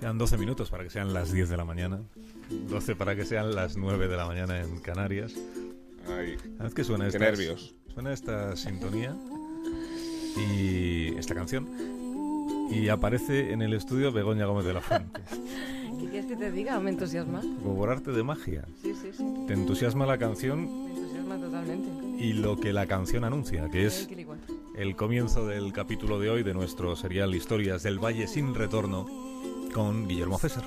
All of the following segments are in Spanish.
Quedan 12 minutos para que sean las 10 de la mañana. 12 para que sean las 9 de la mañana en Canarias. Ay, Haz que suena qué esta, nervios. suena esta sintonía y esta canción. Y aparece en el estudio Begoña Gómez de la Fuente. ¿Qué quieres que te diga? Me entusiasma. Por arte de magia. Sí, sí, sí. Te entusiasma la canción Me entusiasma totalmente. y lo que la canción anuncia, que es el comienzo del capítulo de hoy de nuestro serial Historias del Valle sin retorno con Guillermo César.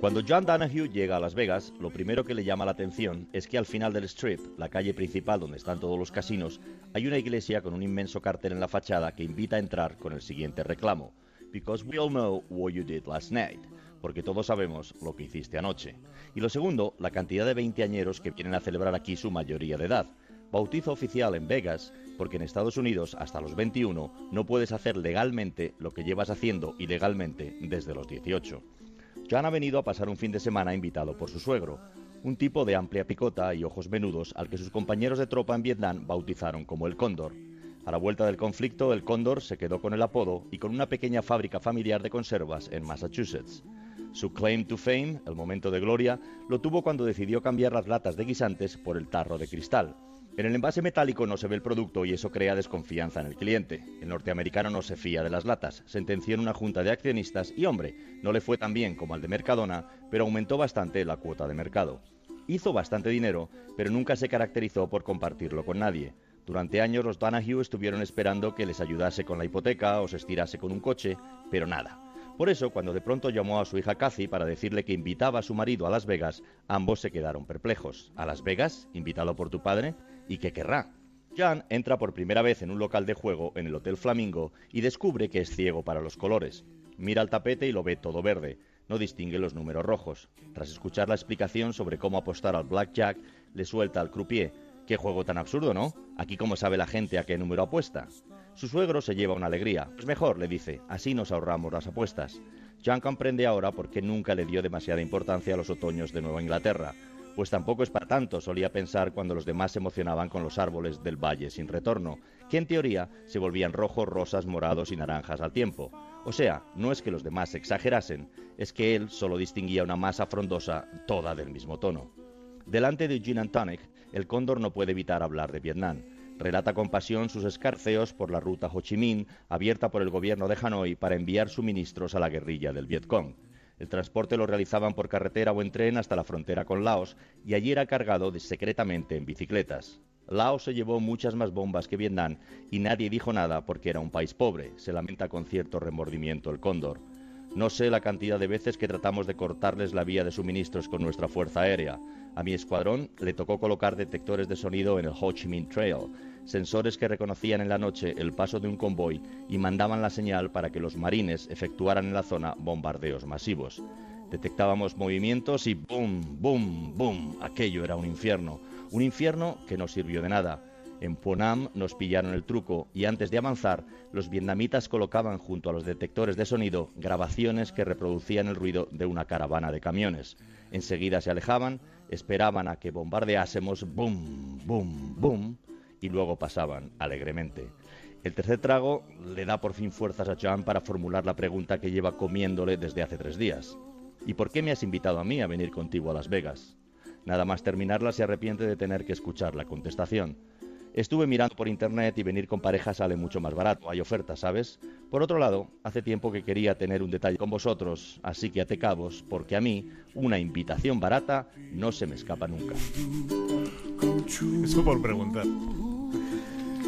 Cuando John Donahue llega a Las Vegas, lo primero que le llama la atención es que al final del Strip, la calle principal donde están todos los casinos, hay una iglesia con un inmenso cartel en la fachada que invita a entrar con el siguiente reclamo: Because we all know what you did last night. Porque todos sabemos lo que hiciste anoche. Y lo segundo, la cantidad de veinteañeros que vienen a celebrar aquí su mayoría de edad. Bautizo oficial en Vegas, porque en Estados Unidos hasta los 21 no puedes hacer legalmente lo que llevas haciendo ilegalmente desde los 18. John ha venido a pasar un fin de semana invitado por su suegro, un tipo de amplia picota y ojos menudos al que sus compañeros de tropa en Vietnam bautizaron como el Cóndor. A la vuelta del conflicto, el Cóndor se quedó con el apodo y con una pequeña fábrica familiar de conservas en Massachusetts. Su claim to fame, el momento de gloria, lo tuvo cuando decidió cambiar las latas de guisantes por el tarro de cristal. En el envase metálico no se ve el producto y eso crea desconfianza en el cliente. El norteamericano no se fía de las latas, sentenció en una junta de accionistas y, hombre, no le fue tan bien como al de Mercadona, pero aumentó bastante la cuota de mercado. Hizo bastante dinero, pero nunca se caracterizó por compartirlo con nadie. Durante años los Donahue estuvieron esperando que les ayudase con la hipoteca o se estirase con un coche, pero nada. Por eso, cuando de pronto llamó a su hija Cathy para decirle que invitaba a su marido a Las Vegas, ambos se quedaron perplejos. ¿A Las Vegas? ¿Invitado por tu padre? ¿Y qué querrá? Jan entra por primera vez en un local de juego en el Hotel Flamingo y descubre que es ciego para los colores. Mira el tapete y lo ve todo verde. No distingue los números rojos. Tras escuchar la explicación sobre cómo apostar al blackjack, le suelta al croupier. Qué juego tan absurdo, ¿no? Aquí cómo sabe la gente a qué número apuesta. Su suegro se lleva una alegría. Pues mejor, le dice, así nos ahorramos las apuestas. Jan comprende ahora por qué nunca le dio demasiada importancia a los otoños de Nueva Inglaterra. Pues tampoco es para tanto, solía pensar cuando los demás se emocionaban con los árboles del valle sin retorno, que en teoría se volvían rojos, rosas, morados y naranjas al tiempo. O sea, no es que los demás exagerasen, es que él solo distinguía una masa frondosa toda del mismo tono. Delante de Gin and Tonic, el cóndor no puede evitar hablar de Vietnam. Relata con pasión sus escarceos por la ruta Ho Chi Minh, abierta por el gobierno de Hanoi para enviar suministros a la guerrilla del Vietcong. El transporte lo realizaban por carretera o en tren hasta la frontera con Laos y allí era cargado de- secretamente en bicicletas. Laos se llevó muchas más bombas que Vietnam y nadie dijo nada porque era un país pobre, se lamenta con cierto remordimiento el cóndor. No sé la cantidad de veces que tratamos de cortarles la vía de suministros con nuestra fuerza aérea. A mi escuadrón le tocó colocar detectores de sonido en el Ho Chi Minh Trail, sensores que reconocían en la noche el paso de un convoy y mandaban la señal para que los marines efectuaran en la zona bombardeos masivos. Detectábamos movimientos y ¡boom, boom, boom! Aquello era un infierno. Un infierno que no sirvió de nada. En Ponam nos pillaron el truco y antes de avanzar, los vietnamitas colocaban junto a los detectores de sonido grabaciones que reproducían el ruido de una caravana de camiones. Enseguida se alejaban, esperaban a que bombardeásemos, boom, boom, boom, y luego pasaban alegremente. El tercer trago le da por fin fuerzas a John para formular la pregunta que lleva comiéndole desde hace tres días. ¿Y por qué me has invitado a mí a venir contigo a Las Vegas? Nada más terminarla se arrepiente de tener que escuchar la contestación. Estuve mirando por internet y venir con pareja sale mucho más barato, hay ofertas, ¿sabes? Por otro lado, hace tiempo que quería tener un detalle con vosotros, así que ate cabos, porque a mí una invitación barata no se me escapa nunca. Eso por preguntar.